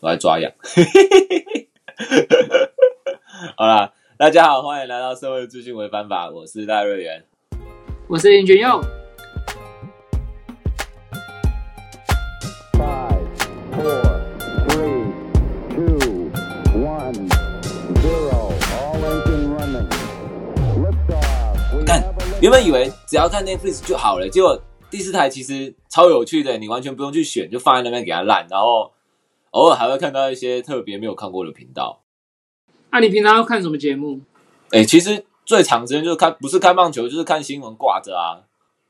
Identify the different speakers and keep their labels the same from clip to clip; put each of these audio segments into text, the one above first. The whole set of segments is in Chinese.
Speaker 1: 我在抓痒。好啦，大家好，欢迎来到社会资讯违反法，我是赖瑞元。
Speaker 2: 我是林俊佑。
Speaker 3: Five, four, three, two, one, zero. All engine running. Liftoff. We
Speaker 1: 干原本以为只要看 Netflix 就好了，结果第四台其实超有趣的，你完全不用去选，就放在那边给它烂，然后偶尔还会看到一些特别没有看过的频道。
Speaker 2: 啊，你平常要看什么节目？
Speaker 1: 哎、其实最长时间就是看，不是看棒球，就是看新闻挂着啊。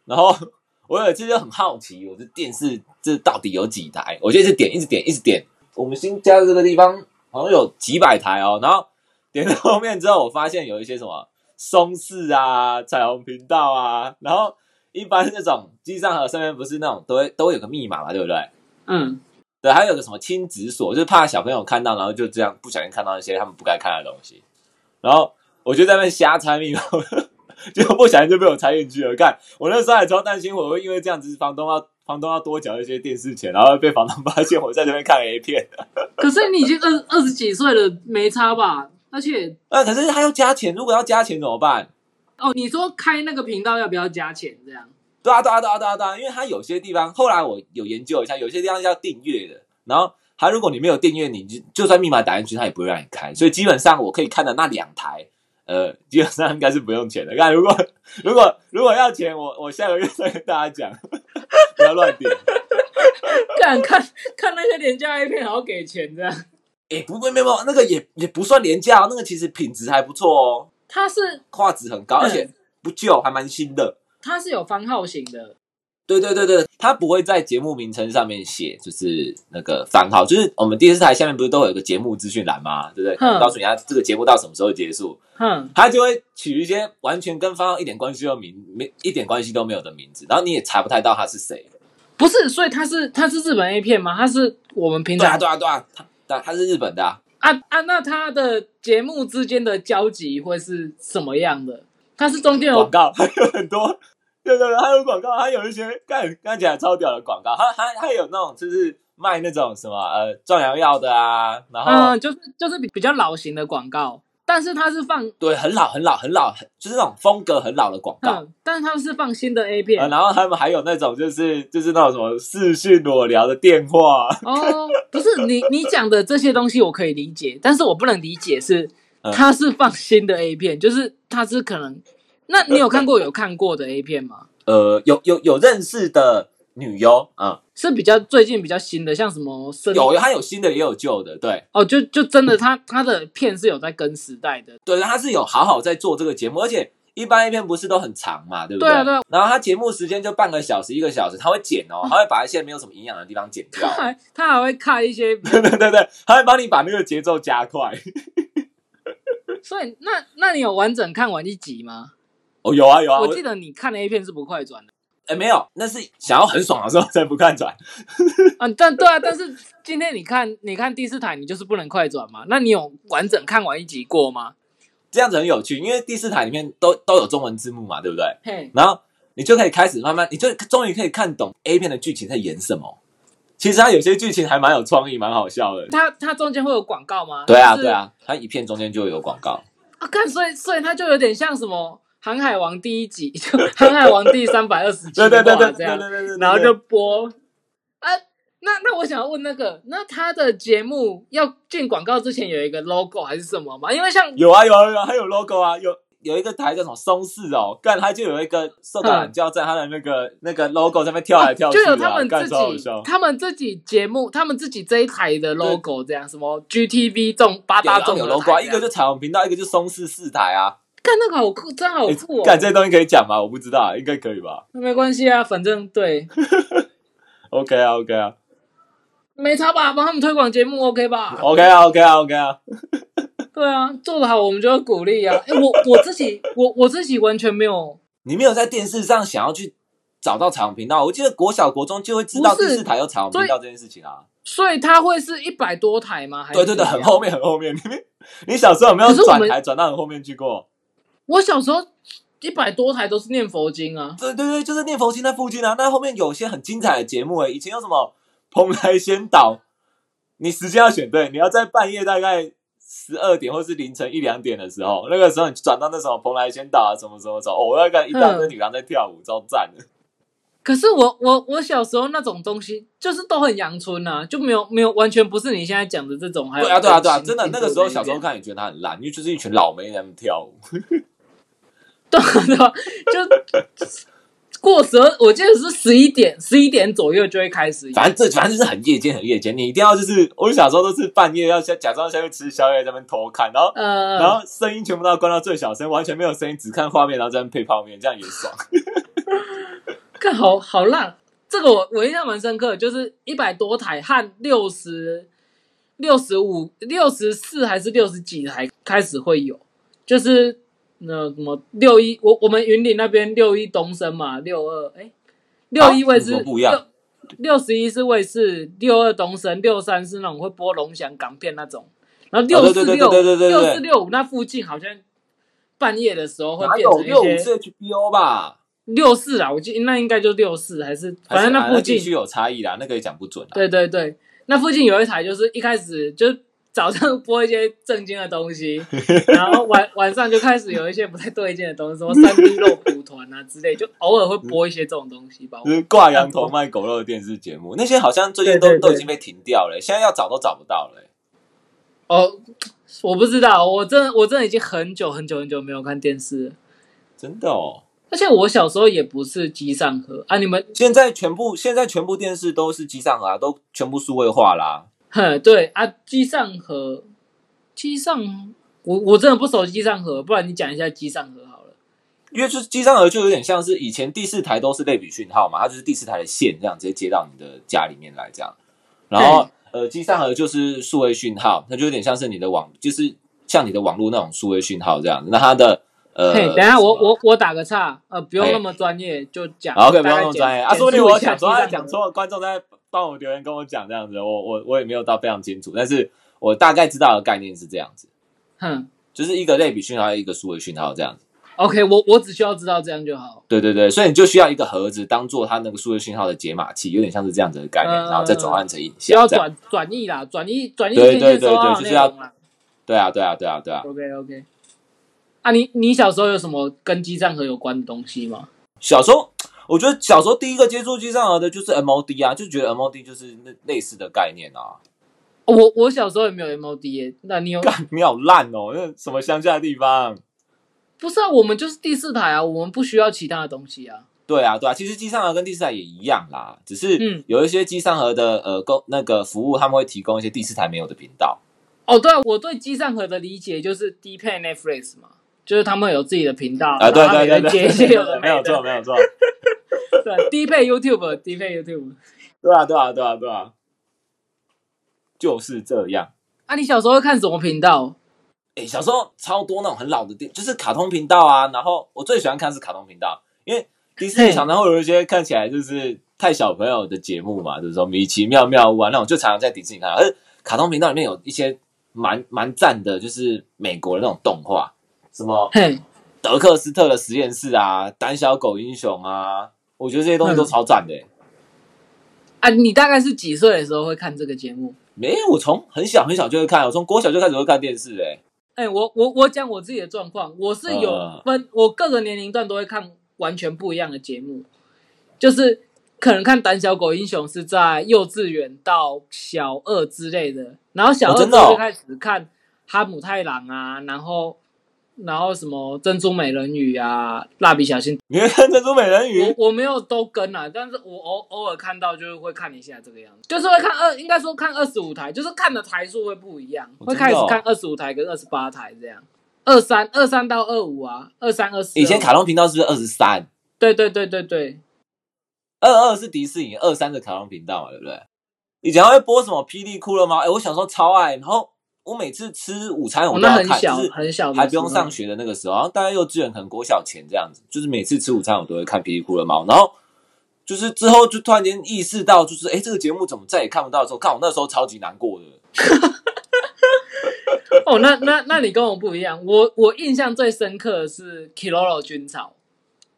Speaker 1: 然后 我有一次就很好奇，我这电视这到底有几台？我就一直点，一直点，一直点。我们新加的这个地方好像有几百台哦。然后点到后面之后，我发现有一些什么松视啊、彩虹频道啊，然后一般这种机上盒上面不是那种都会都会有个密码嘛，对不对？
Speaker 2: 嗯，
Speaker 1: 对，还有个什么亲子锁，就是怕小朋友看到，然后就这样不小心看到一些他们不该看的东西。然后我就在那边瞎猜密码，结果不小心就被我猜进去了。看，我那时候还超担心我会因为这样子，房东要房东要多缴一些电视钱，然后被房东发现我在这边看 A 片。
Speaker 2: 可是你已经二二十几岁了，没差吧？而且
Speaker 1: 呃，可是他要加钱，如果要加钱怎么办？
Speaker 2: 哦，你说开那个频道要不要加钱？这样
Speaker 1: 对啊，对啊，对啊，对啊，对啊，因为它有些地方，后来我有研究一下，有些地方是要订阅的，然后它如果你没有订阅，你就就算密码打进去，它也不会让你开，所以基本上我可以看的那两台，呃，基本上应该是不用钱的。看，如果如果如果要钱，我我下个月再跟大家讲，不要乱点。
Speaker 2: 看看看那些廉价 A 片还要给钱这样？
Speaker 1: 哎，不会，没有没有，那个也也不算廉价、哦，那个其实品质还不错哦，
Speaker 2: 它是
Speaker 1: 画质很高，而且不旧，还蛮新的。
Speaker 2: 它是有番号型的，
Speaker 1: 对对对对，他不会在节目名称上面写，就是那个番号，就是我们电视台下面不是都有一个节目资讯栏吗？对不对？
Speaker 2: 嗯
Speaker 1: 告诉你他这个节目到什么时候结束，
Speaker 2: 哼，
Speaker 1: 他就会取一些完全跟番号一点关系都名没一点关系都没有的名字，然后你也查不太到他是谁。
Speaker 2: 不是，所以它是它是日本 A 片吗？它是我们平
Speaker 1: 对啊
Speaker 2: 常
Speaker 1: 对啊对啊，他他他是日本的、啊，
Speaker 2: 啊啊，那它的节目之间的交集会是什么样的？它是中间有
Speaker 1: 广告还有 很多，对对对，还有广告，还有一些看看起来超屌的广告，还还还有那种就是卖那种什么呃壮阳药的啊，然后。
Speaker 2: 嗯，就是就是比比较老型的广告，但是它是放
Speaker 1: 对，很老很老很老，很就是那种风格很老的广告。
Speaker 2: 嗯，但是它是放新的 A 片、
Speaker 1: 呃，然后他们还有那种就是就是那种什么视讯裸聊的电话，
Speaker 2: 哦，不是你你讲的这些东西我可以理解，但是我不能理解是
Speaker 1: 嗯
Speaker 2: 它是放新的 A 片，就是它是可能，那你有看过有看过的 A 片吗？
Speaker 1: 呃，有有有认识的女优，嗯，
Speaker 2: 是比较最近比较新的，像什么生
Speaker 1: 有他有新的也有旧的，对。
Speaker 2: 哦，就就真的他他的片是有在跟时代的，
Speaker 1: 对，他是有好好在做这个节目，而且一般 A 片不是都很长嘛，对不
Speaker 2: 对？啊对啊。
Speaker 1: 然后他节目时间就半个小时一个小时，他会剪哦，他会把一些没有什么营养的地方剪掉。
Speaker 2: 他，还他还会看一些，
Speaker 1: 对对对对，他会帮你把那个节奏加快。
Speaker 2: 所以那那你有完整看完一集吗？
Speaker 1: 哦，有啊有啊，我
Speaker 2: 我记得你看的 A 片是不快转的
Speaker 1: 哎没有，那是想要很爽的时候才不看转。
Speaker 2: 啊，但对啊，但是今天你看你看第四台，你就是不能快转嘛？那你有完整看完一集过吗？
Speaker 1: 这样子很有趣，因为第四台里面都都有中文字幕嘛，对不对？
Speaker 2: 嘿，
Speaker 1: 然后你就可以开始慢慢，你就终于可以看懂 A 片的剧情在演什么。其实它有些剧情还蛮有创意，蛮好笑的。
Speaker 2: 它它中间会有广告吗？
Speaker 1: 对啊，对啊，它一片中间就有广告。
Speaker 2: 啊，看，所以所以它就有点像什么《航海王》第一集，就《航海王》第三百二十集
Speaker 1: 对对对对对
Speaker 2: 这样，
Speaker 1: 对
Speaker 2: 然后就播啊。那那我想要问那个，那他的节目要进广告之前有一个 logo 还是什么吗？因为像
Speaker 1: 有啊有啊有啊，还有 logo 啊，有有一个台叫什么松氏哦，干他就有一个受到懒觉在他的那个那个 logo 上面跳来跳去啊，
Speaker 2: 就有他们自己。他们自己节目，他们自己这一台的 logo 这样，什么 GTV 中八大中
Speaker 1: 有有 logo 啊，一个就彩虹频道，一个就松氏四台啊。
Speaker 2: 看那个好酷，真好
Speaker 1: 哎
Speaker 2: 酷哦！
Speaker 1: 干这些东西可以讲吗？我不知道，应该可以吧
Speaker 2: 那没关系啊，反正对？
Speaker 1: OK 啊 OK 啊
Speaker 2: 没差吧？帮他们推广节目 OK 吧
Speaker 1: ？OK 啊 OK 啊 OK 啊。
Speaker 2: 对啊，做得好我们就要鼓励啊！哎，我我自己我我自己完全没有，
Speaker 1: 你没有在电视上想要去找到彩虹频道，我记得国小国中就会知道电视台有彩虹频道这件事情啊。
Speaker 2: 所以它会是一百多台吗？还是
Speaker 1: 对对对，很后面很后面。你 你小时候有没有转台转到很后面去过？
Speaker 2: 我小时候一百多台都是念佛经啊，
Speaker 1: 对对对，就是念佛经在附近啊。那后面有些很精彩的节目诶，以前有什么蓬莱仙岛，你时间要选对，你要在半夜大概十二点或是凌晨一两点的时候，那个时候你转到那什么蓬莱仙岛啊，什么什么时候，哦，我要看一大堆女郎在跳舞，超赞的。
Speaker 2: 可是我我我小时候那种东西，就是都很阳春啊，就没有没有完全不是你现在讲的这种。还有
Speaker 1: 对啊，对啊，对啊，真的那个时候小时候，看也觉得它很烂，因为就是一群老妹在那边跳舞。
Speaker 2: 对啊对啊，就过十二，我记得是十一点，十一点左右就会开始。
Speaker 1: 反正这反正就是很夜间，很夜间，你一定要就是，我小时候都是半夜要下假装下去吃宵夜，在那边偷看，然后
Speaker 2: 呃，
Speaker 1: 然后声音全部都要关到最小声，完全没有声音，只看画面，然后在那边配泡面，这样也爽。
Speaker 2: 看好好烂，这个我我印象蛮深刻的，就是一百多台和六十六十五、六十四还是六十几台开始会有，就是那什么六一，我我们云岭那边六一东升嘛，六二哎，六一卫视
Speaker 1: 有什么不一样
Speaker 2: 六六十一是卫视，六二东升，六三是那种会播龙翔港片那种，然后六四六六四六五那附近好像半夜的时候会变成
Speaker 1: 六五
Speaker 2: 些
Speaker 1: 是 HBO 吧？
Speaker 2: 六四啊，我记得那应该就六四还是反正那附近
Speaker 1: 地区有差异啦，那个也讲不准啦。
Speaker 2: 对对对，那附近有一台，就是一开始就早上播一些正经的东西，然后晚晚上就开始有一些不太对劲的东西，什么三 D 肉蒲团啊之类，就偶尔会播一些这种东西吧。
Speaker 1: 就是挂羊头卖狗肉的电视节目，那些好像最近都都已经被停掉了，现在要找都找不到了。
Speaker 2: 哦，我不知道，我真的我真的已经很久很久很久没有看电视了，
Speaker 1: 真的哦，
Speaker 2: 而且我小时候也不是机上盒啊，你们
Speaker 1: 现在全部现在全部电视都是机上盒啊，都全部数位化啦。
Speaker 2: 哼对啊，机上盒，机上我我真的不熟机上盒，不然你讲一下机上盒好了。
Speaker 1: 因为就是机上盒就有点像是以前第四台都是类比讯号嘛，它就是第四台的线这样直接接到你的家里面来这样，然后呃机上盒就是数位讯号，它就有点像是你的网，就是像你的网络那种数位讯号这样子。那它的呃，
Speaker 2: 嘿，等一下我我我打个岔，呃，不用那么专业，就讲。
Speaker 1: OK 不用那么专业啊，
Speaker 2: 简
Speaker 1: 说不定我讲错，他
Speaker 2: 机上盒
Speaker 1: 讲错，观众在帮我留言跟我讲这样子，我我我也没有到非常清楚，但是我大概知道的概念是这样子，
Speaker 2: 哼
Speaker 1: 就是一个类比讯号，一个数位讯号这样子。
Speaker 2: ，OK，我我只需要知道这样就好。
Speaker 1: 对对对，所以你就需要一个盒子当做它那个数位讯号的解码器，有点像是这样子的概念，
Speaker 2: 嗯
Speaker 1: 然后再转换成影
Speaker 2: 需要
Speaker 1: 像。
Speaker 2: 转转译啦，转译转译
Speaker 1: 对对对对就是要。对啊对啊对啊对啊。
Speaker 2: OK OK。啊，你你小时候有什么跟机站盒有关的东西吗？
Speaker 1: 小时候，我觉得小时候第一个接触机上盒的就是 MOD 啊，就觉得 MOD 就是那类似的概念啊。
Speaker 2: 哦我我小时候也没有 MOD 耶，那你有？
Speaker 1: 干，你好烂哦，那什么乡下的地方？
Speaker 2: 不是啊，我们就是第四台啊，我们不需要其他的东西啊。
Speaker 1: 对啊，对啊，其实机上盒跟第四台也一样啦，只是
Speaker 2: 嗯
Speaker 1: 有一些机上盒的呃公那个服务，他们会提供一些第四台没有的频道。
Speaker 2: 哦，对啊，我对机上盒的理解就是低配 Netflix 嘛，就是他们有自己的频道，
Speaker 1: 啊，对对对对没有错，没有错。
Speaker 2: 对，低配 YouTube，低配 YouTube。
Speaker 1: 对啊，对啊，对啊，对啊，就是这样。
Speaker 2: 啊，你小时候会看什么频道？
Speaker 1: 哎，小时候超多那种很老的电，就是卡通频道啊。然后我最喜欢看是卡通频道，因为迪士尼常常会有一些看起来就是太小朋友的节目嘛，就是说米奇妙妙屋啊那种，就常常在迪士尼看到。而卡通频道里面有一些蛮蛮赞的，就是美国的那种动画，什么
Speaker 2: 嘿，
Speaker 1: 德克斯特的实验室啊，胆小狗英雄啊，我觉得这些东西都超赞的、欸。
Speaker 2: 啊，你大概是几岁的时候会看这个节目？
Speaker 1: 没有，我从很小很小就会看，我从国小就开始会看电视、欸，
Speaker 2: 哎、我我我讲我自己的状况，我是有
Speaker 1: 呃
Speaker 2: 分，我各个年龄段都会看完全不一样的节目，就是可能看《胆小狗英雄》是在幼稚园到小二之类的，然后小二就开始看《哈姆太郎》啊，然后然后什么《珍珠美人鱼》啊，《蜡笔小新》
Speaker 1: 你会看珍珠美人鱼？
Speaker 2: 我我没有都跟啊，但是我偶偶尔看到就是会看一下这个样子，就是会看二，应该说看二十五台，就是看的台数会不一样，
Speaker 1: 哦
Speaker 2: 会开始看二十五台跟二十八台这样，二三二三到二五啊，二三二四。
Speaker 1: 以前卡通频道是不是二十三？
Speaker 2: 对对对对对，
Speaker 1: 二二是迪士尼，二三是卡通频道嘛，对不对？以前还会播什么霹雳骷髅猫？哎，我小时候超爱，然后我每次吃午餐我
Speaker 2: 哦
Speaker 1: 都要看，
Speaker 2: 那很小
Speaker 1: 就是
Speaker 2: 很小
Speaker 1: 还不用上学的那个时候，然后大概幼稚园可能国小前这样子，就是每次吃午餐我都会看皮皮骷髅猫，然后就是之后就突然间意识到，就是哎这个节目怎么再也看不到的时候，看我那时候超级难过的。
Speaker 2: 哦，那那那你跟我不一样，我我印象最深刻的是 Kilolo 军草，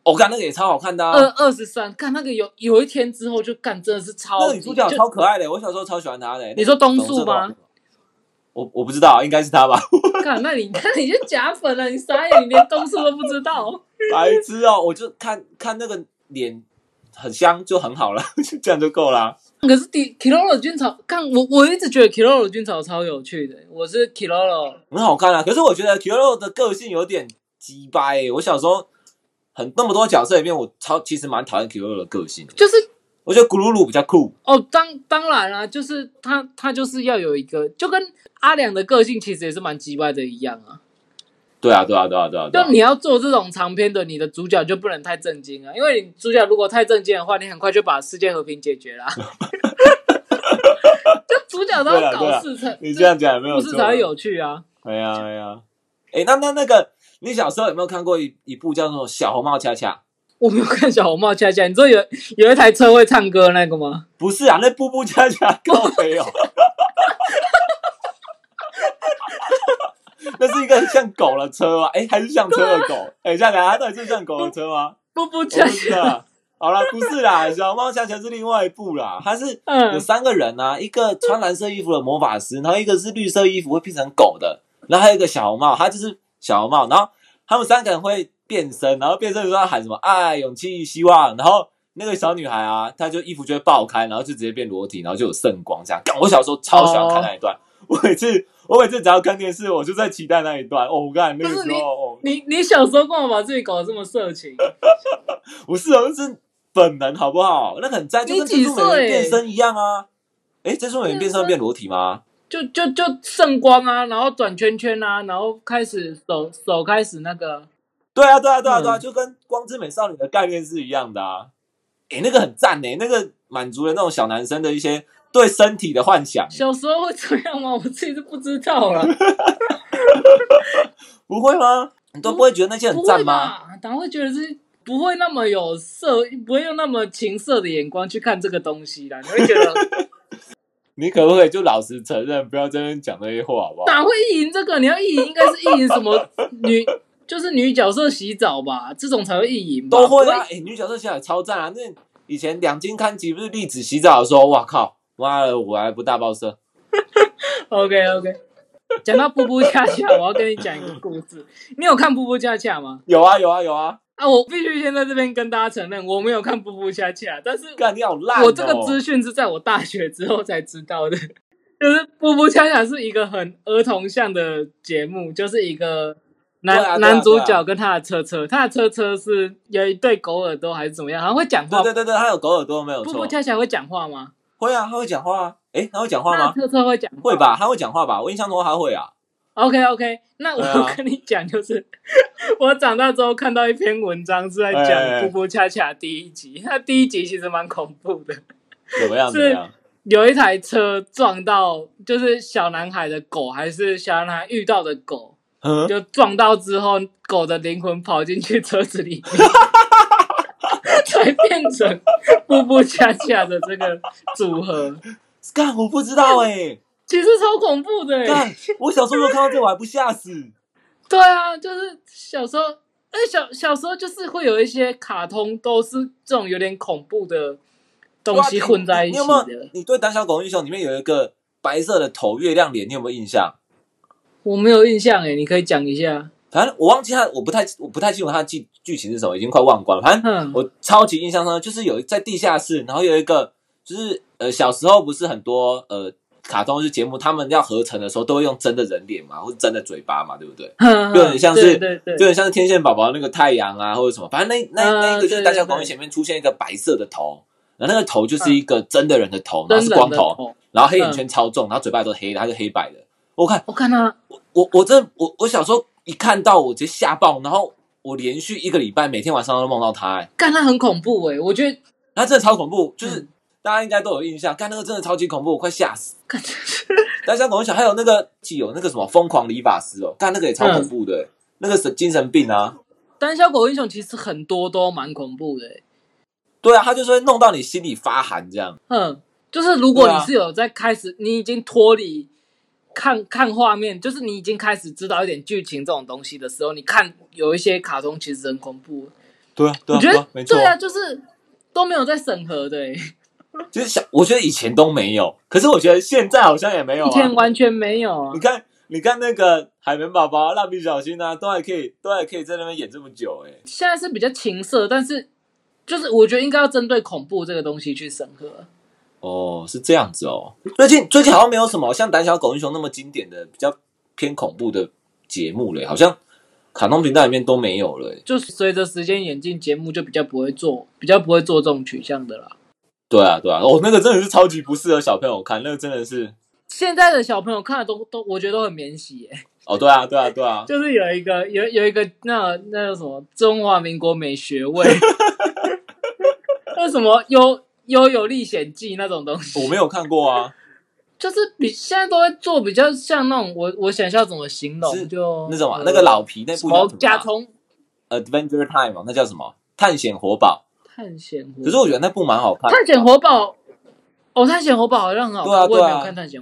Speaker 1: 我、看那个也超好看的、
Speaker 2: 二
Speaker 1: 啊，
Speaker 2: 二十三，看那个有有一天之后就干，真的是超
Speaker 1: 那个女主角超可爱的，我小时候超喜欢她的。
Speaker 2: 你说东树吗？
Speaker 1: 我我不知道，应该是他吧？
Speaker 2: 看，那你看你就假粉了，你傻眼，你连东树都不知道。
Speaker 1: 白痴哦，我就看看那个脸很香就很好了，就 这样就够啦。
Speaker 2: 可是迪 Kiroro 军草，看我我一直觉得 Kiroro 军草超有趣的，我是 Kiroro，
Speaker 1: 很好看啊。可是我觉得 Kiro 的个性有点鸡掰、欸。我小时候很那么多角色里面，我超其实蛮讨厌 Kiro 的个性的。
Speaker 2: 就是
Speaker 1: 我觉得咕噜噜比较酷。
Speaker 2: 哦，当当然啦、就是他他就是要有一个，就跟阿良的个性其实也是蛮鸡歪的一样啊。
Speaker 1: 对啊，对啊，对啊，对啊。对啊
Speaker 2: 就你要做这种长篇的，你的主角就不能太震惊啊，因为你主角如果太震惊的话，你很快就把世界和平解决啦。就主角都要
Speaker 1: 对啊对啊
Speaker 2: 搞事成，
Speaker 1: 你这样讲也没有错。
Speaker 2: 故事才会有趣啊。
Speaker 1: 哎呀哎呀，哎，那那那个，你小时候有没有看过一一部叫做《小红帽恰恰》？
Speaker 2: 我没有看小红帽恰恰，你知道有有一台车会唱歌那个吗？
Speaker 1: 不是啊，那步步恰恰高飞哦。那是一个很像狗的车啊，哎，还是像车的狗？哎，这样讲，它到底是像狗的车吗？我
Speaker 2: 步步恰恰，
Speaker 1: 好啦，不是啦，小猫恰恰是另外一部啦，它是有
Speaker 2: 嗯，
Speaker 1: 三个人啊，一个穿蓝色衣服的魔法师，然后一个是绿色衣服会变成狗的，然后还有一个小红帽，它就是小红帽，然后他们三个人会变身，然后变身的时候喊什么爱、勇气、希望，然后那个小女孩啊，她就衣服就会爆开，然后就直接变裸体，然后就有圣光这样。干我小时候超喜欢看那一段，我每次我每次只要看电视，我就在期待那一段。哦，我看那个
Speaker 2: 不是你
Speaker 1: 时候，哦，
Speaker 2: 你你小时候干嘛把自己搞得这么色情？
Speaker 1: 不是哦，是本能好不好？那很赞，就跟珍珠美人变身一样啊。诶，珍珠美人变身变裸体吗？
Speaker 2: 就就就圣光啊，然后转圈圈啊，然后开始手手开始那个，
Speaker 1: 对啊，对啊，对啊，对啊，
Speaker 2: 嗯
Speaker 1: 就跟光之美少女的概念是一样的啊。诶，那个很赞诶，那个满足了那种小男生的一些对身体的幻想。
Speaker 2: 小时候会这样吗？我自己是不知道了，
Speaker 1: 不会吗？你都不会觉得那些很
Speaker 2: 不会
Speaker 1: 赞吗？
Speaker 2: 吧？当然会觉得是不会那么有色，不会用那么情色的眼光去看这个东西啦。你会觉得
Speaker 1: 你可不可以就老实承认，不要在那边讲那些话，好不好？
Speaker 2: 哪会意淫这个？你要意淫应该是意淫什么女，就是女角色洗澡吧，这种才会意淫吧。
Speaker 1: 都会啊！诶，女角色洗澡也超赞啊！那以前两金刊集不是栗子洗澡的时候，哇靠，妈的，我还不大爆射。
Speaker 2: OK OK，讲到布布恰恰，我要跟你讲一个故事。你有看布布恰恰吗？
Speaker 1: 有啊，有啊，有啊！
Speaker 2: 啊，我必须先在这边跟大家承认，我没有看布布恰恰，但是
Speaker 1: 干你好烂、哦！
Speaker 2: 我这个资讯是在我大学之后才知道的。就是布布恰恰是一个很儿童向的节目，就是一个男、男主角跟他的车车，他的车车是有一对狗耳朵还是怎么样，好像会讲话。
Speaker 1: 对对对对，他有狗耳朵没有错
Speaker 2: 布布，恰恰会讲话吗？
Speaker 1: 会啊，他会讲话啊。诶，他会讲话吗？
Speaker 2: 车车会讲
Speaker 1: 会吧，他会讲话吧？我印象中他会啊。
Speaker 2: OK OK，那我跟你讲，就是、我长大之后看到一篇文章是在讲
Speaker 1: 哎《
Speaker 2: 布布恰恰》第一集，它第一集其实蛮恐怖的，
Speaker 1: 怎么样？
Speaker 2: 是？有一台车撞到，就是小男孩的狗，还是小男孩遇到的狗，
Speaker 1: 嗯，
Speaker 2: 就撞到之后，狗的灵魂跑进去车子里面，才变成步步恰恰的这个组合，
Speaker 1: 干，我不知道哎、
Speaker 2: 其实超恐怖的、欸。
Speaker 1: 干，我小时候看到这，我还不吓死。
Speaker 2: 对啊，就是小时候，哎，小小时候就是会有一些卡通都是这种有点恐怖的东西混在一起的。？
Speaker 1: 你对《胆小狗英雄》里面有一个白色的头月亮脸，你有没有印象？
Speaker 2: 我没有印象哎，你可以讲一下。
Speaker 1: 反正我忘记他，我不太我不太清楚他的剧剧情是什么，已经快忘光了。反正
Speaker 2: 嗯，
Speaker 1: 我超级印象深刻，就是有在地下室，然后有一个就是呃小时候不是很多呃卡通是节目，他们要合成的时候都会用真的人脸嘛，或者真的嘴巴嘛，对不对？
Speaker 2: 哼
Speaker 1: 就很像是
Speaker 2: 对对对
Speaker 1: 就很像是天线宝宝那个太阳啊，或者什么，反正那那
Speaker 2: 嗯
Speaker 1: 那一个就是大家公园前面出现一个白色的头，然后那个头就是一个真的人的头，然后是光头，
Speaker 2: 头。
Speaker 1: 然后黑眼圈超重，然后嘴巴都黑的，它是黑白的。我看
Speaker 2: 我看他，
Speaker 1: 我我这我我小时候一看到我直接吓爆，然后我连续一个礼拜每天晚上都梦到他、欸，
Speaker 2: 干他很恐怖哎，我觉得
Speaker 1: 他真的超恐怖，就是、
Speaker 2: 嗯
Speaker 1: 大家应该都有印象，干那个真的超级恐怖，我快吓死。
Speaker 2: 干
Speaker 1: 大家跟我想，还有那个有那个什么疯狂理发师哦，干那个也超恐怖的、欸那个神精神病啊。
Speaker 2: 胆小狗英雄其实很多都蛮恐怖的欸，
Speaker 1: 对啊，他就是会弄到你心里发寒这样。
Speaker 2: 嗯，就是如果你是有在开始，你已经脱离看看画面，就是你已经开始知道一点剧情这种东西的时候，你看有一些卡通其实很恐怖。
Speaker 1: 对啊，对啊，
Speaker 2: 我觉得
Speaker 1: 对啊没错
Speaker 2: 对。啊，就是都没有在审核的、欸，
Speaker 1: 其实想，我觉得以前都没有，可是我觉得现在好像也没有
Speaker 2: 以前
Speaker 1: 啊。
Speaker 2: 完全没有啊
Speaker 1: 你。看，你看那个海绵宝宝、蜡笔小新啊，都还可以，都还可以在那边演这么久、哎，
Speaker 2: 现在是比较情色，但是就是我觉得应该要针对恐怖这个东西去审核。
Speaker 1: 哦，是这样子哦。最近最近好像没有什么像《胆小狗英雄》那么经典的、比较偏恐怖的节目了，好像卡通频道里面都没有了、哎
Speaker 2: 就随着时间演进，节目就比较不会做，比较不会做这种取向的啦。
Speaker 1: 对啊，对啊，哦，那个真的是超级不适合小朋友看，那个真的是，
Speaker 2: 现在的小朋友看的都都，我觉得都很免洗耶。
Speaker 1: 哦，对啊，对啊，对啊，
Speaker 2: 就是有一个有有一个那那叫什么中华民国美学位，那什么悠悠游历险记那种东西，
Speaker 1: 我没有看过啊，
Speaker 2: 就是比现在都会做比较像那种我我想一下怎么形容，
Speaker 1: 是
Speaker 2: 就
Speaker 1: 那种啊，
Speaker 2: 呃
Speaker 1: 那个老皮那部叫什么啊
Speaker 2: 甲虫
Speaker 1: Adventure Time 哦，那叫什么？探险活宝。
Speaker 2: 探险活，
Speaker 1: 可是我觉得那部蛮好看。
Speaker 2: 探险活宝，哦，探险活宝好像很好看，我也没有看探险。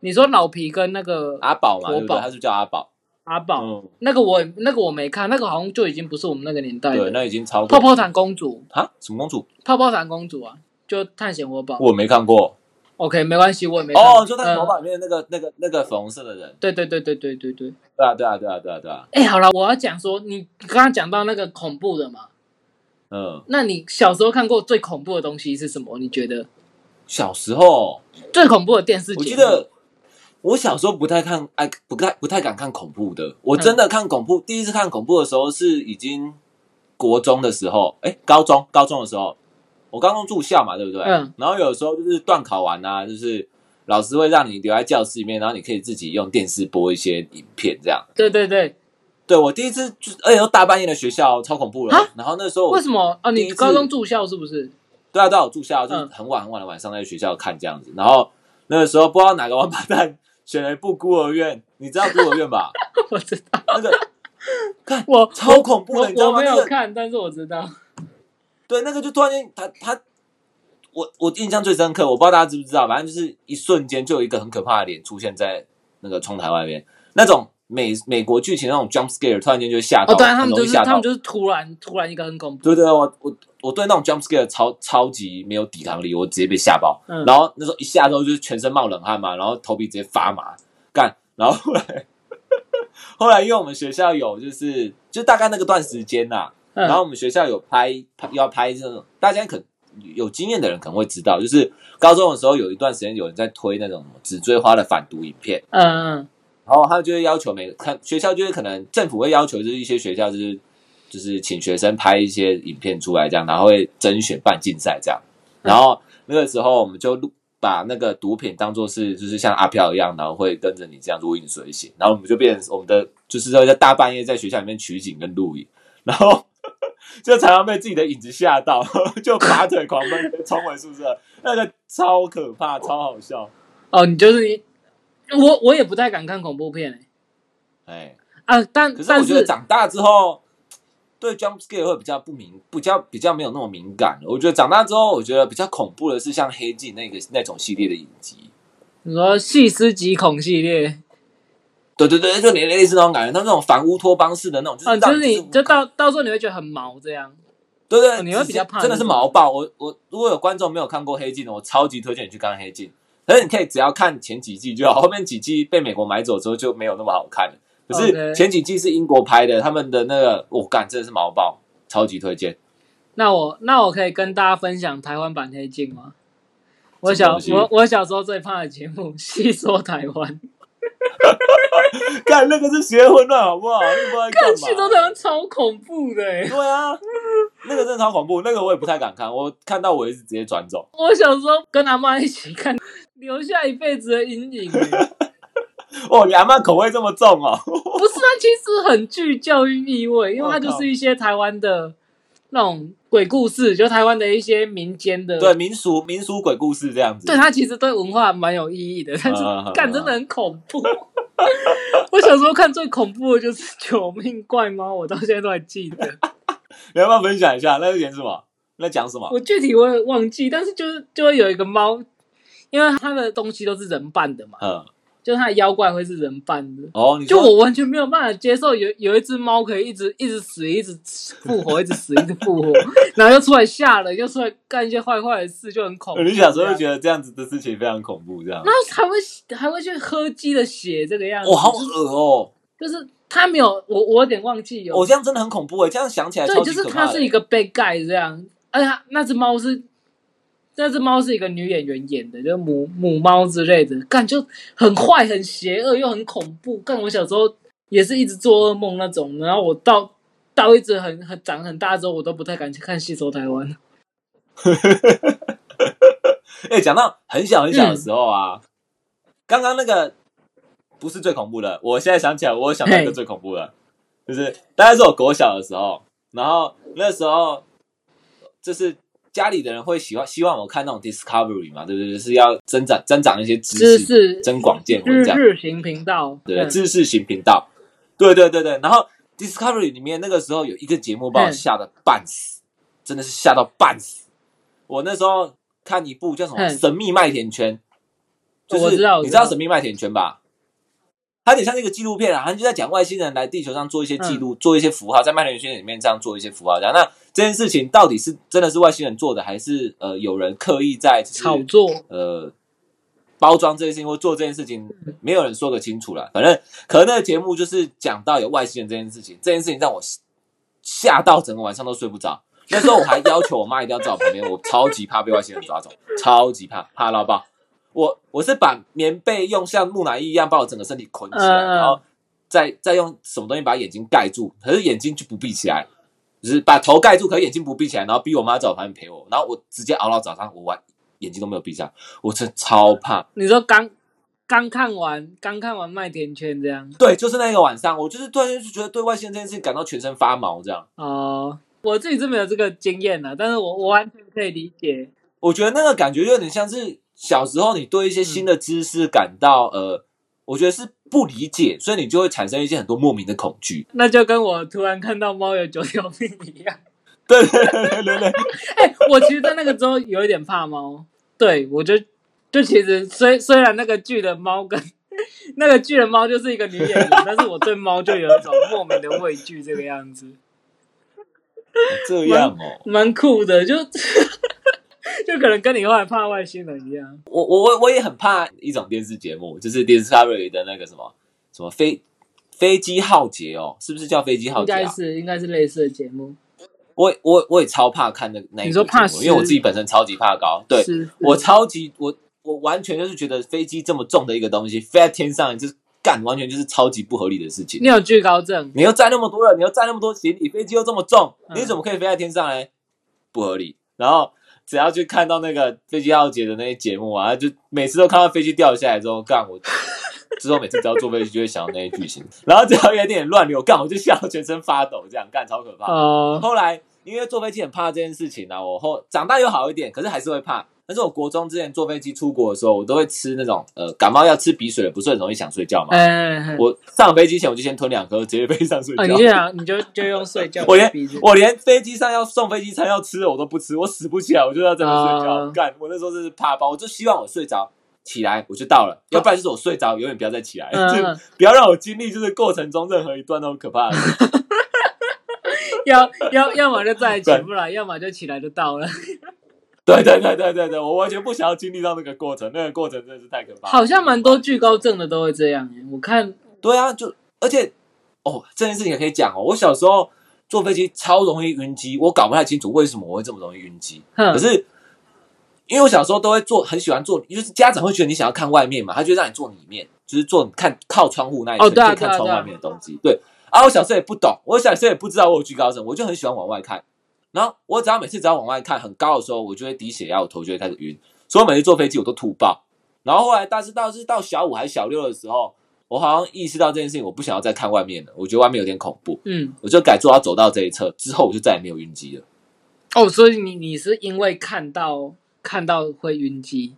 Speaker 2: 你说老皮跟那个
Speaker 1: 阿宝嘛，
Speaker 2: 活
Speaker 1: 对不对？
Speaker 2: 宝
Speaker 1: 他是叫阿宝。
Speaker 2: 阿宝，
Speaker 1: 嗯，
Speaker 2: 那个我那个我没看，那个好像就已经不是我们那个年代
Speaker 1: 对，
Speaker 2: 的。
Speaker 1: 那已经超过
Speaker 2: 泡泡糖公主，
Speaker 1: 啊？什么公主？
Speaker 2: 泡泡糖公主啊，就探险活宝。
Speaker 1: 我没看过。
Speaker 2: OK，没关系，我也没看
Speaker 1: 哦，就探险活
Speaker 2: 嗯
Speaker 1: 宝里面那个、那个、那个粉红色的人。
Speaker 2: 对对对对对对对。
Speaker 1: 对啊，对啊，对啊，对啊，对啊。
Speaker 2: 哎，好了，我要讲说，你刚刚讲到那个恐怖的嘛，
Speaker 1: 嗯，
Speaker 2: 那你小时候看过最恐怖的东西是什么？你觉得
Speaker 1: 小时候
Speaker 2: 最恐怖的电视节目？
Speaker 1: 我记得我小时候不太看，哎，不太不太敢看恐怖的。我真的看恐怖，第一次看恐怖的时候是已经国中的时候，哎，高中高中的时候，我高中住校嘛，对不对？
Speaker 2: 嗯。
Speaker 1: 然后有时候就是断考完啊，就是老师会让你留在教室里面，然后你可以自己用电视播一些影片，这样。
Speaker 2: 对对对，
Speaker 1: 对我第一次就，而且都大半夜的学校，超恐怖了
Speaker 2: 啊。
Speaker 1: 然后那时候我
Speaker 2: 为什么？哦，
Speaker 1: 第一次
Speaker 2: 你高中住校是不是？
Speaker 1: 对啊，对啊，我住校，就很晚很晚的晚上在学校看这样子。然后那个时候不知道哪个王八蛋选了一部孤儿院，你知道孤儿院吧？
Speaker 2: 我知道，
Speaker 1: 那个看
Speaker 2: 我
Speaker 1: 超恐怖的
Speaker 2: 我
Speaker 1: 你知道吗那个
Speaker 2: 没有看，但是我知道。
Speaker 1: 对，那个就突然间他他，我我印象最深刻，我不知道大家知不知道，反正就是一瞬间就有一个很可怕的脸出现在那个窗台外面，那种美美国剧情那种 jump scare，突然间就吓到，
Speaker 2: 哦，对啊，他们就是。他们就是突然突然一个很恐怖。
Speaker 1: 对对，我我我对那种 jump scare 超超级没有抵抗力，我直接被吓爆。
Speaker 2: 嗯
Speaker 1: 然后那时候一下之后就是全身冒冷汗嘛，然后头皮直接发麻，干。然后后来 后来因为我们学校有就是就大概那个段时间呐、
Speaker 2: 嗯
Speaker 1: 然后我们学校有拍拍要拍这种，大家可有经验的人可能会知道，就是高中的时候有一段时间有人在推那种纸锥花的反毒影片。
Speaker 2: 嗯嗯，
Speaker 1: 然后他们就会要求每个看学校，就是可能政府会要求，就是一些学校就是就是请学生拍一些影片出来，这样，然后会甄选办竞赛这样。然后那个时候我们就录把那个毒品当做是就是像阿飘一样，然后会跟着你这样如影随形。然后我们就变成我们的就是说在大半夜在学校里面取景跟录影，然后 就常常被自己的影子吓到，就拔腿狂奔冲回宿舍，那个超可怕，超好笑。
Speaker 2: 哦，你就是，我我也不太敢看恐怖片诶、
Speaker 1: 哎。
Speaker 2: 啊，但
Speaker 1: 可是我觉得长大之后，对 jump scare 会比较不敏，比较比较没有那么敏感。我觉得长大之后，我觉得比较恐怖的是像黑镜那个那种系列的影集。
Speaker 2: 你说细思极恐系列
Speaker 1: 对对对，就类类似那种感觉，他们那种反乌托邦式的那种，
Speaker 2: 就，
Speaker 1: 是让
Speaker 2: 就是你就到到时候你会觉得很毛这样。
Speaker 1: 对对，
Speaker 2: 哦你会比较怕
Speaker 1: 真的是毛爆。我我如果有观众没有看过黑镜的，我超级推荐你去看黑镜。可是你可以只要看前几季就好，后面几季被美国买走之后就没有那么好看了。可是前几季是英国拍的，他们的那个我感、真的是毛爆，超级推荐。
Speaker 2: 那我那我可以跟大家分享台湾版黑镜吗？我小我我小时候最怕的节目《细说台湾》，
Speaker 1: 看那个是邪混乱好不好？
Speaker 2: 看
Speaker 1: 嘛。
Speaker 2: 《细说台湾》超恐怖的欸
Speaker 1: 对啊，那个真的超恐怖，那个我也不太敢看，我看到我也是直接转走。
Speaker 2: 我小时候跟阿妈一起看，留下一辈子的阴影欸。
Speaker 1: 哦，你阿妈口味这么重哦？
Speaker 2: 不是，它其实很具教育意味，因为它就是一些台湾的那种鬼故事，就台湾的一些民间的。
Speaker 1: 对，民俗民俗鬼故事这样子。
Speaker 2: 对，它其实对文化蛮有意义的，但是
Speaker 1: 嗯嗯嗯
Speaker 2: 干真的很恐怖。我小时候看最恐怖的就是《九命怪猫》，我到现在都还记得。
Speaker 1: 你要不要分享一下？那是演什么？那讲什么？
Speaker 2: 我具体我也忘记，但是就是就会有一个猫，因为它的东西都是人扮的嘛，
Speaker 1: 嗯，
Speaker 2: 就是它的妖怪会是人扮的。
Speaker 1: 哦，你
Speaker 2: 就我完全没有办法接受有有一只猫可以一直一直死，一直复活，一直死，一直复活，然后又出来吓人，又出来干一些坏坏的事，就很恐怖。
Speaker 1: 你小时候就觉
Speaker 2: 得，
Speaker 1: 这样子的事情非常恐怖，这样，
Speaker 2: 然后还会还会去喝鸡的血，这个样子。
Speaker 1: 哇，好
Speaker 2: 就是
Speaker 1: 恶哦！
Speaker 2: 就是他没有我我有点忘记有
Speaker 1: 哦，这样真的很恐怖哎，这样想起来
Speaker 2: 对，就是
Speaker 1: 级可怕的。
Speaker 2: 他是一个被盖这样，而且他那只猫是，那只猫是一个女演员演的，就是母母猫之类的，干就很坏、很邪恶又很恐怖。干我小时候也是一直做噩梦那种，然后我到到一直很很长很大之后，我都不太敢去看《戏说台湾》。
Speaker 1: 哎，讲到很小很小的时候啊，刚刚那个不是最恐怖的，我现在想起来，我想到一个最恐怖的，就是大概是我国小的时候，然后那时候就是家里的人会喜欢希望我看那种 Discovery 嘛，对不对？就是要增长增长一些知
Speaker 2: 知
Speaker 1: 识，增广见闻
Speaker 2: 日
Speaker 1: 这样。
Speaker 2: 日型频道，
Speaker 1: 对，
Speaker 2: 嗯
Speaker 1: 知识型频道，对对对对。然后 Discovery 里面那个时候有一个节目把我
Speaker 2: 嗯
Speaker 1: 吓得半死，真的是吓到半死。我那时候看一部叫什么《
Speaker 2: 嗯
Speaker 1: 神秘麦田圈》，就是
Speaker 2: 我知道
Speaker 1: 你知道神秘麦田圈吧？它有点像那个纪录片啊，它就在讲外星人来地球上做一些记
Speaker 2: 嗯
Speaker 1: 录，做一些符号，在麦田圈里面这样做一些符号。这样，那这件事情到底是真的是外星人做的，还是呃有人刻意在就是
Speaker 2: 炒作，
Speaker 1: 呃包装这件事情或做这件事情，
Speaker 2: 嗯
Speaker 1: 没有人说得清楚了。反正可能那个节目就是讲到有外星人这件事情，这件事情让我吓到整个晚上都睡不着。那时候我还要求我妈一定要在我旁边，我超级怕被外星人抓走，超级怕，怕到爆。我我是把棉被用像木乃伊一样把我整个身体捆起来，
Speaker 2: 嗯
Speaker 1: 然后再再用什么东西把眼睛盖住，可是眼睛就不闭起来，就是把头盖住，可是眼睛不闭起来，然后逼我妈在我旁边陪我，然后我直接熬到早上，我完眼睛都没有闭上，我真超怕。
Speaker 2: 你说刚刚看完刚看完麦田圈这样
Speaker 1: 对，就是那个晚上，我就是突然间就觉得对外星人这件事情感到全身发毛，这样。
Speaker 2: 哦。我自己是没有这个经验的，但是我我完全可以理解。
Speaker 1: 我觉得那个感觉有点像是小时候你对一些新的知识感到、呃，我觉得是不理解，所以你就会产生一些很多莫名的恐惧。
Speaker 2: 那就跟我突然看到猫有九条命一样。
Speaker 1: 对对对
Speaker 2: 我其实，在那个时候有一点怕猫。对，我就就其实虽虽然那个剧的猫跟 那个剧的猫就是一个女演员，但是我对猫就有一种莫名的畏惧，这个样子，
Speaker 1: 这样哦。
Speaker 2: 蛮酷的，就就可能跟你后来怕外星人一样。
Speaker 1: 我我我我也很怕一种电视节目，就是 Discovery 的那个什么什么飞飞机浩劫哦，是不是叫飞机浩
Speaker 2: 应
Speaker 1: 劫啊？
Speaker 2: 该是应该是类似的节目。
Speaker 1: 我我我也超怕看那那一
Speaker 2: 你说怕
Speaker 1: 部节目因为我自己本身超级怕高，对我超级我我完全就是觉得飞机这么重的一个东西飞在天上，就是干完全就是超级不合理的事情
Speaker 2: 你。有惧高症，
Speaker 1: 你又载那么多人，你又载那么多行李，飞机又这么重，
Speaker 2: 嗯
Speaker 1: 你怎么可以飞在天上呢？不合理。然后只要去看到那个飞机浩劫的那些节目啊，就每次都看到飞机掉下来之后，干我 之后每次只要坐飞机就会想到那些剧情，然后只要有一点乱流，干我就吓到全身发抖，这样干超可怕。
Speaker 2: 哦、
Speaker 1: 后来因为坐飞机很怕这件事情啊，我后长大又好一点，可是还是会怕。但是我国中之前坐飞机出国的时候，我都会吃那种呃感冒药吃鼻水的，不是很容易想睡觉嘛。
Speaker 2: 哎、
Speaker 1: 我上飞机前我就先吞两颗，直接飞机上睡
Speaker 2: 哦，
Speaker 1: 觉。
Speaker 2: 你就想你就就用睡觉
Speaker 1: 我连我连飞机上要送飞机餐要吃的我都不吃，我死不起来，我就要在那睡觉。
Speaker 2: 哦
Speaker 1: 干、我那时候真是怕爆，我就希望我睡着起来我就到了，要不然就是我睡着永远不要再起来，
Speaker 2: 嗯
Speaker 1: 就
Speaker 2: 嗯
Speaker 1: 不要让我经历就是过程中任何一段都很可怕的。
Speaker 2: 要要要么就再也起不来，要么就起来就到了。
Speaker 1: 对对对对对对，我完全不想要经历到那个过程，那个过程真的是太可怕了。
Speaker 2: 好像蛮多惧高症的都会这样耶。我看
Speaker 1: 对啊，就而且哦，这件事情也可以讲哦。我小时候坐飞机超容易晕机，我搞不太清楚为什么我会这么容易晕机。可是因为我小时候都会坐，很喜欢坐，就是家长会觉得你想要看外面嘛，他就让你坐里面，就是坐看靠窗户那一层，
Speaker 2: 哦对啊
Speaker 1: 可以看窗外面的东西。对啊，我小时候也不懂，我小时候也不知道我有惧高症，我就很喜欢往外看。然后我只要每次只要往外看很高的时候，我就会低血压，我头就会开始晕，所以我每次坐飞机我都吐爆。然后后来，但是到是到小五还是小六的时候，我好像意识到这件事情，我不想要再看外面了，我觉得外面有点恐怖，
Speaker 2: 嗯
Speaker 1: 我就改坐到走到这一侧，之后我就再也没有晕机了。
Speaker 2: 哦，所以你你是因为看到看到会晕机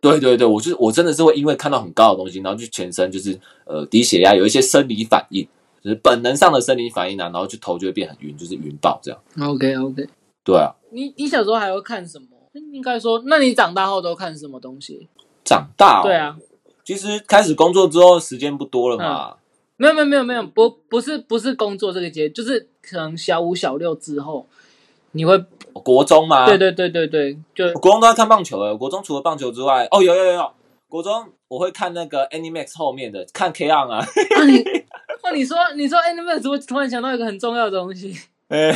Speaker 1: 对对对，我就是我真的是会因为看到很高的东西，然后就全身就是呃低血压，有一些生理反应，就是本能上的生理反应啊，然后就头就会变很晕，就是晕爆这样。
Speaker 2: ？OK OK，
Speaker 1: 对啊，
Speaker 2: 你你小时候还会看什么？应该说，那你长大后都看什么东西？
Speaker 1: 长大、哦、
Speaker 2: 对，啊，
Speaker 1: 其实开始工作之后时间不多了嘛。
Speaker 2: 没有没有没有没有，不不是不是工作这个阶，就是可能小五小六之后，你会
Speaker 1: 国中嘛，
Speaker 2: 对对对对对，就
Speaker 1: 国中都在看棒球诶，国中除了棒球之外，哦有有有有，国中我会看那个 Animax 后面的，看 K on 啊，
Speaker 2: 啊你 哦你说你说 Animax，我突然想到一个很重要的东西，
Speaker 1: 哎，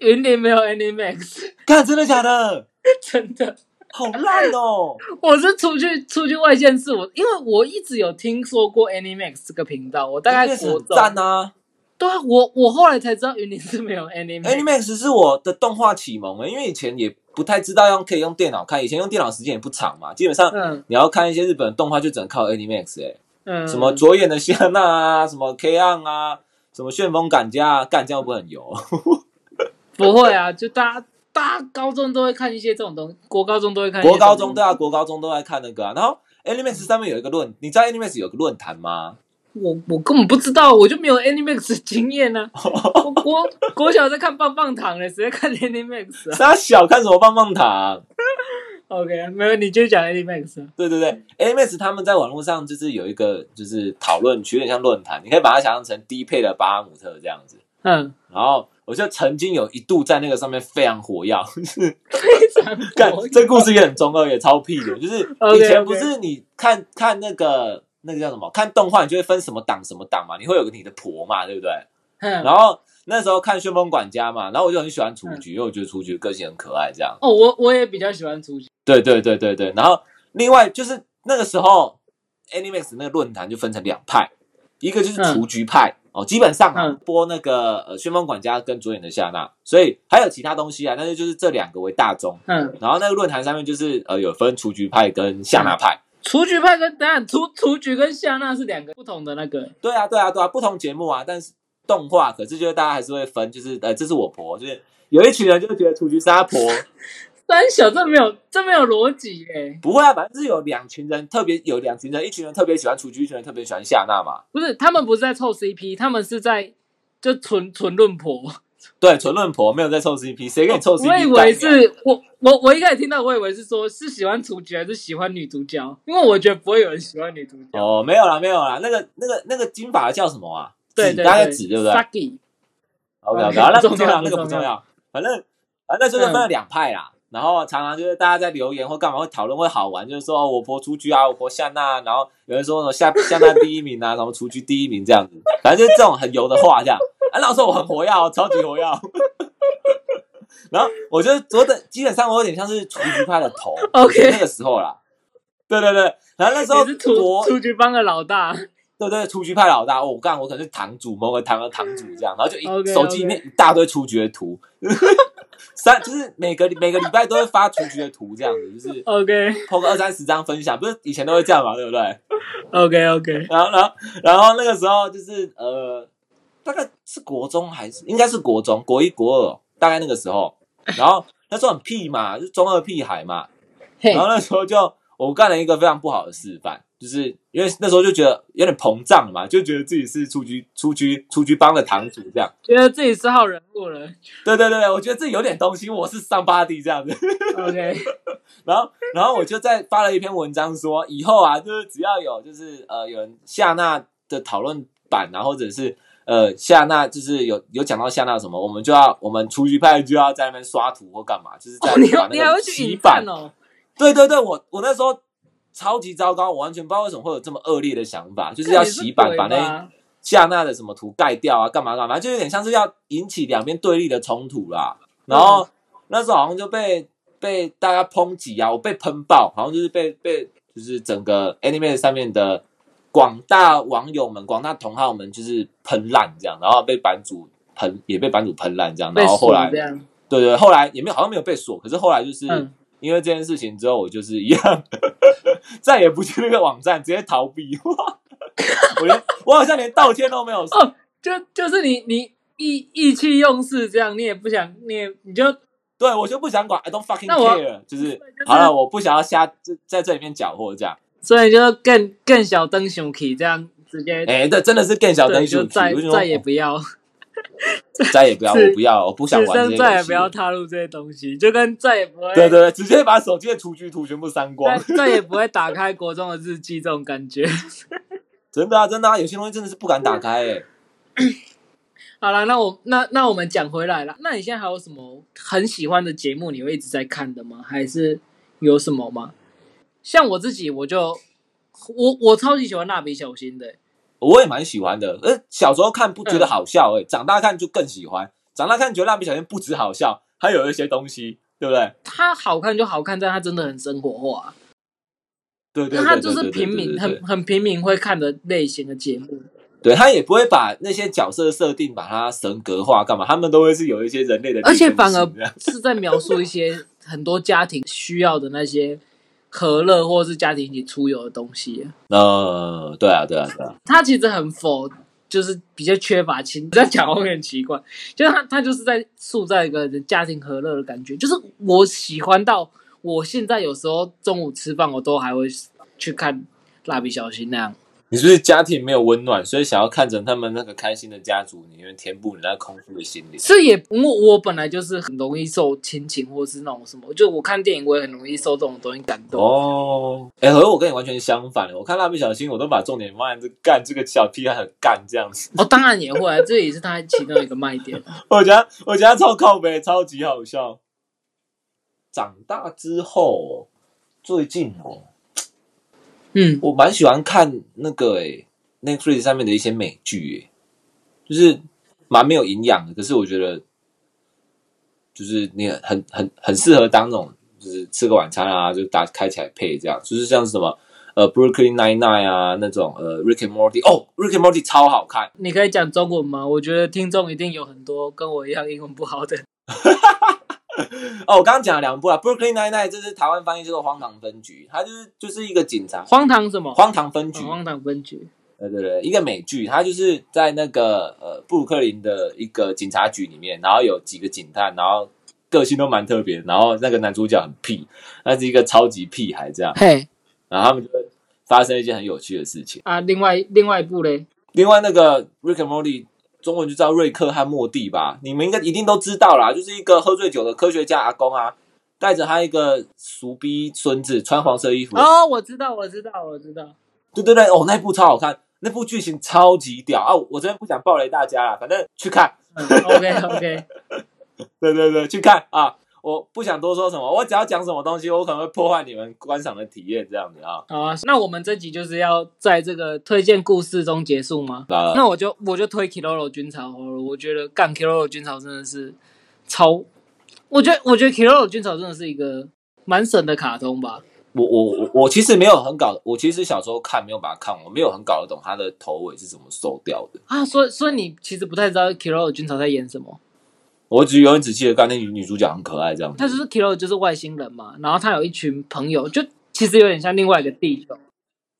Speaker 2: 云林没有 Animax，
Speaker 1: 看 真的假的？
Speaker 2: 真的。
Speaker 1: 好烂哦！
Speaker 2: 我是出去出去外县市，我因为我一直有听说过 Animax 这个频道，我大概
Speaker 1: Animax 很
Speaker 2: 国中
Speaker 1: 赞啊
Speaker 2: 对啊，我我后来才知道云林是没有
Speaker 1: Animax，！Animax 是我的动画启蒙诶，因为以前也不太知道用可以用电脑看，以前用电脑时间也不长嘛，基本上
Speaker 2: 嗯
Speaker 1: 你要看一些日本的动画就只能靠 Animax 诶，
Speaker 2: 嗯，
Speaker 1: 什么左眼的希娜啊，什么 K on 啊，什么旋风赶家啊，干这不会很油？
Speaker 2: 不会啊，就大家大家高中都会看一些这种东西，国高中都会看
Speaker 1: 国高中对啊，国高中都在看那个啊。然后 Animax 上面有一个论，你知道 Animax 有个论坛吗？
Speaker 2: 我我根本不知道，我就没有 Animax 的经验呢、我国国小在看棒棒糖嘞，谁在看 Animax 啊
Speaker 1: 他小看什么棒棒糖？
Speaker 2: ？OK，没有，你就讲 Animax 啊。
Speaker 1: 对对对，Animax 他们在网络上就是有一个就是讨论区，有点像论坛，你可以把它想象成低配的巴哈姆特这样子。
Speaker 2: 嗯，
Speaker 1: 然后我就曾经有一度在那个上面非常火药，就 是
Speaker 2: 非常
Speaker 1: 干
Speaker 2: 火
Speaker 1: 这故事也很中二，也超屁的。就是以前不是你看看那个那个叫什么，看动画你就会分什么档什么档嘛，你会有个你的婆嘛，对不对？
Speaker 2: 嗯，
Speaker 1: 然后那时候看《旋风管家》嘛，然后我就很喜欢雏菊，因为我觉得雏菊个性很可爱，这样。
Speaker 2: 哦，我我也比较喜欢雏菊。
Speaker 1: 对对对对对。然后另外就是那个时候，Animax 那个论坛就分成两派，一个就是雏菊派、哦，基本上啊、
Speaker 2: 嗯
Speaker 1: 播那个呃《旋风管家》跟主演的夏娜，所以还有其他东西啊，但是就是这两个为大宗。
Speaker 2: 嗯，
Speaker 1: 然后那个论坛上面就是呃有分雏菊派跟夏娜派。
Speaker 2: 雏菊派跟等下雏雏菊跟夏娜是两个不同的那个。
Speaker 1: 对啊对啊对啊，不同节目啊，但是动画可是就是大家还是会分，就是呃这是我婆，就是有一群人就觉得雏菊是他婆。
Speaker 2: 三小这没有这没有逻辑耶，
Speaker 1: 不会啊，反正是有两群人特别有两群人，一群人特别喜欢雏菊，一群人特别喜欢夏娜嘛。
Speaker 2: 不是他们不是在凑 CP，他们是在就纯纯论婆。
Speaker 1: 对，纯论婆没有在凑 CP，谁跟你凑 CP？
Speaker 2: 我以为是我我我一开始听到，我以为是说是喜欢雏菊还是喜欢女主角，因为我觉得不会有人喜欢女主角。
Speaker 1: 哦，没有啦，没有啦，那个那个那个金发的叫什么啊？
Speaker 2: 对对对
Speaker 1: 指大家指对不对 Saki，？OK
Speaker 2: OK，OK，
Speaker 1: 那不
Speaker 2: 不重要，
Speaker 1: 那个不
Speaker 2: 不重要，
Speaker 1: 反正反正就是分了两派啦。然后常常就是大家在留言或干嘛会讨论会好玩，就是说哦我婆雏菊啊，我婆夏娜，然后有人说什么夏夏娜第一名啊，什么雏菊第一名这样子，反正就是这种很油的话这样。啊，那时候我很活跃哦，超级活跃。然后我觉得我的基本上我有点像是雏菊派的头
Speaker 2: OK
Speaker 1: 那个时候啦。对对对，然后那时候
Speaker 2: 你是雏
Speaker 1: 国
Speaker 2: 雏菊帮的老大。
Speaker 1: 对对，雏菊派老大，哦我干，我可能是堂主，某个堂的堂主这样，然后就一手机里面一大堆雏菊的图，三就是每个每个礼拜都会发雏菊的图这样子，就是
Speaker 2: OK
Speaker 1: 抛个二三十张分享，不是以前都会这样嘛，对不对
Speaker 2: ？OK OK，
Speaker 1: 然后然后然后那个时候就是呃，大概是国中还是应该是国中，国一国二，大概那个时候，然后那时候很屁嘛，就是中二屁孩嘛，然，后那时候就我干了一个非常不好的示范，就是因为那时候就觉得有点膨胀嘛，就觉得自己是出局出局出局帮的堂主这样。
Speaker 2: 觉得自己是号人物了。
Speaker 1: 对对对，我觉得自己有点东西，我是上巴蒂这样子。
Speaker 2: OK，
Speaker 1: 然后然后我就在发了一篇文章说，以后啊，就是只要有就是呃有人夏娜的讨论版啊，或者是呃夏娜就是有有讲到夏娜什么，我们就要我们出局派就要在那边刷图或干嘛，就是在
Speaker 2: 哦，你你还
Speaker 1: 那个
Speaker 2: 会
Speaker 1: 洗版
Speaker 2: 战。哦？
Speaker 1: 对对对，我我那时候超级糟糕，我完全不知道为什么会有这么恶劣的想法，就是要洗版把那
Speaker 2: 那
Speaker 1: 夏娜的什么图盖掉啊，干嘛干嘛，就有点像是要引起两边对立的冲突啦。然后、那时候好像就被被大家抨击啊，我被喷爆，好像就是被被就是整个 anime 上面的广大网友们、广大同好们就是喷烂这样，然后被版主喷也被版主喷烂这样，然后后来对对，后来也没有好像没有被锁，可是后来就是。
Speaker 2: 嗯
Speaker 1: 因为这件事情之后，我就是一样，再也不去那个网站，直接逃避。我连我好像连道歉都没有说。
Speaker 2: 哦，就就是你你意意气用事这样，你也不想，你也你就
Speaker 1: 对我就不想管，I don't fucking care，就是好了，我不想要瞎在在这里面搅和这样。
Speaker 2: 所以就更更小灯熊起这样直接，
Speaker 1: 哎，这真的是更小
Speaker 2: 对，
Speaker 1: 灯熊
Speaker 2: 再也不要。
Speaker 1: 再也不要，我不要，我不想玩这些
Speaker 2: 再也。不要踏入这些东西，就跟再也不会
Speaker 1: 对对对，直接把手机的储蓄图全部删光
Speaker 2: 再。再也不会打开国中的日记这种感觉。
Speaker 1: 真的啊，真的啊，有些东西真的是不敢打开哎。
Speaker 2: 好了，那我那那我们讲回来了，那你现在还有什么很喜欢的节目你会一直在看的吗？还是有什么吗？像我自己，我就我我超级喜欢蜡笔小新的、
Speaker 1: 我也蛮喜欢的，呃，小时候看不觉得好笑哎，长大看就更喜欢。长大看觉得蜡笔小新不止好笑，还有一些东西，对不对？
Speaker 2: 它好看就好看，但它真的很生活化，
Speaker 1: 对对对
Speaker 2: 那它就是平民很很平民会看的类型的节目。
Speaker 1: 对他也不会把那些角色设定把它神格化干嘛，他们都会是有一些人类的
Speaker 2: 而且反而 是在描述一些很多家庭需要的那些可乐或是家庭一起出游的东西。
Speaker 1: 呃，对啊，对啊，对啊，
Speaker 2: 他其实很否，就是比较缺乏情。这样讲会很奇怪，就是他他就是在塑造一个人家庭和乐的感觉。就是我喜欢到我现在有时候中午吃饭我都还会去看蜡笔小新那样。
Speaker 1: 你是不是家庭没有温暖，所以想要看着他们那个开心的家族里面填补你那空虚的心灵？
Speaker 2: 是也我我本来就是很容易受亲情或是那种什么，就我看电影我也很容易受这种东西感动。
Speaker 1: 哦，哎、和我跟你完全相反，我看蜡笔小新，我都把重点放在这干这个小屁孩很干这样子。
Speaker 2: 哦，当然也会啊，这也是他其中一个卖点。
Speaker 1: 我觉得我觉得超靠北，超级好笑。长大之后，最近哦，
Speaker 2: 嗯，
Speaker 1: 我蛮喜欢看那个诶、Netflix 上面的一些美剧诶、就是蛮没有营养的，可是我觉得就是你很很很适合当那种就是吃个晚餐啊，就打开起来配这样，就是像什么呃 Brooklyn Nine Nine 啊那种呃 Rick and Morty 哦 Rick and Morty 超好看，
Speaker 2: 你可以讲中文吗？我觉得听众一定有很多跟我一样英文不好的。
Speaker 1: 哦，我刚刚讲了两部啊，Brooklyn Nine Nine 这是台湾翻译叫做《荒唐分局》，它就是就是一个警察
Speaker 2: 荒唐什么？
Speaker 1: 荒唐分局
Speaker 2: 哦，荒唐分局。
Speaker 1: 对对对，一个美剧，它就是在那个呃布鲁克林的一个警察局里面，然后有几个警探，然后个性都蛮特别的，然后那个男主角很屁，那是一个超级屁孩这样，
Speaker 2: 嘿
Speaker 1: 然后他们就会发生一件很有趣的事情。
Speaker 2: 啊，另外另外一部嘞，
Speaker 1: 另外那个 Rick and Morty 中文就叫瑞克和莫蒂吧，你们应该一定都知道啦，就是一个喝醉酒的科学家阿公啊，带着他一个俗逼孙子，穿黄色衣服，
Speaker 2: 哦，我知道，我知道，我知道。
Speaker 1: 对对对，哦，那部超好看，那部剧情超级屌啊！我真的不想暴雷大家啦，反正去看，
Speaker 2: 嗯，OK OK，
Speaker 1: 对对对，去看啊！我不想多说什么，我只要讲什么东西，我可能会破坏你们观赏的体验，这样子啊。
Speaker 2: 好啊。那我们这集就是要在这个推荐故事中结束吗？
Speaker 1: 啊，
Speaker 2: 那我就我就推 Kiroro 军曹好了。我觉得干 Kiroro 军曹真的是超，我觉得我觉得 Kiroro 军曹真的是一个蛮神的卡通吧。
Speaker 1: 我我我我其实没有很搞，我其实小时候看没有把它看完，我没有很搞得懂它的头尾是怎么收掉的。
Speaker 2: 啊，所以所以你其实不太知道 Kiroro 军曹在演什么。
Speaker 1: 我只永远只记得刚那女女主角很可爱这样子。
Speaker 2: 他就是 Kiro 就是外星人嘛，然后他有一群朋友，就其实有点像另外一个地球。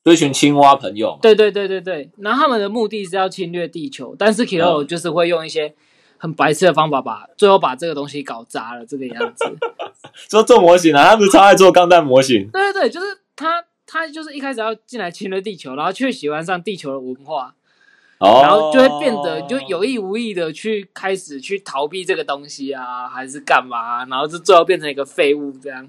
Speaker 1: 就一群青蛙朋友嘛，
Speaker 2: 对对对对对，然后他们的目的是要侵略地球，但是 Kiro
Speaker 1: 嗯
Speaker 2: 就是会用一些很白痴的方法把最后把这个东西搞砸了，这个样子。
Speaker 1: 说做模型啊，他不是超爱做钢弹模型。
Speaker 2: 对对对，就是他他就是一开始要进来侵略地球，然后却喜欢上地球的文化，
Speaker 1: 哦，
Speaker 2: 然后就会变得就有意无意的去开始去逃避这个东西啊，还是干嘛、然后就最后变成一个废物这样。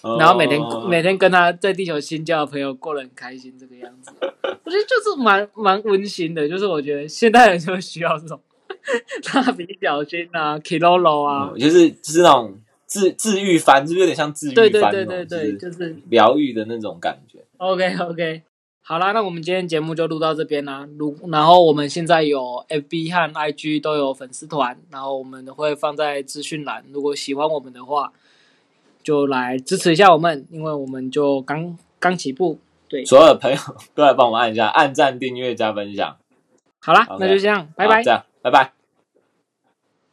Speaker 1: 哦，
Speaker 2: 然后每天、每天跟他在地球新交的朋友过得很开心，这个样子，我觉得就是蛮蛮温馨的。就是我觉得现代人就需要这种 蜡笔小新啊、Kilolo 啊，
Speaker 1: 嗯就是就是那种治治愈番，是不是有点像治愈
Speaker 2: 对对
Speaker 1: 番？
Speaker 2: 对对对，
Speaker 1: 就是
Speaker 2: 就是
Speaker 1: 疗愈的那种感觉。
Speaker 2: OK OK。好啦，那我们今天节目就录到这边啦。如然后我们现在有 FB 和 IG 都有粉丝团，然后我们会放在资讯栏。如果喜欢我们的话，就来支持一下我们，因为我们就刚刚起步。对，
Speaker 1: 所有的朋友都来帮我们按一下，按赞、订阅、加分享。
Speaker 2: 好啦那就这样，拜拜
Speaker 1: 这。样，拜拜。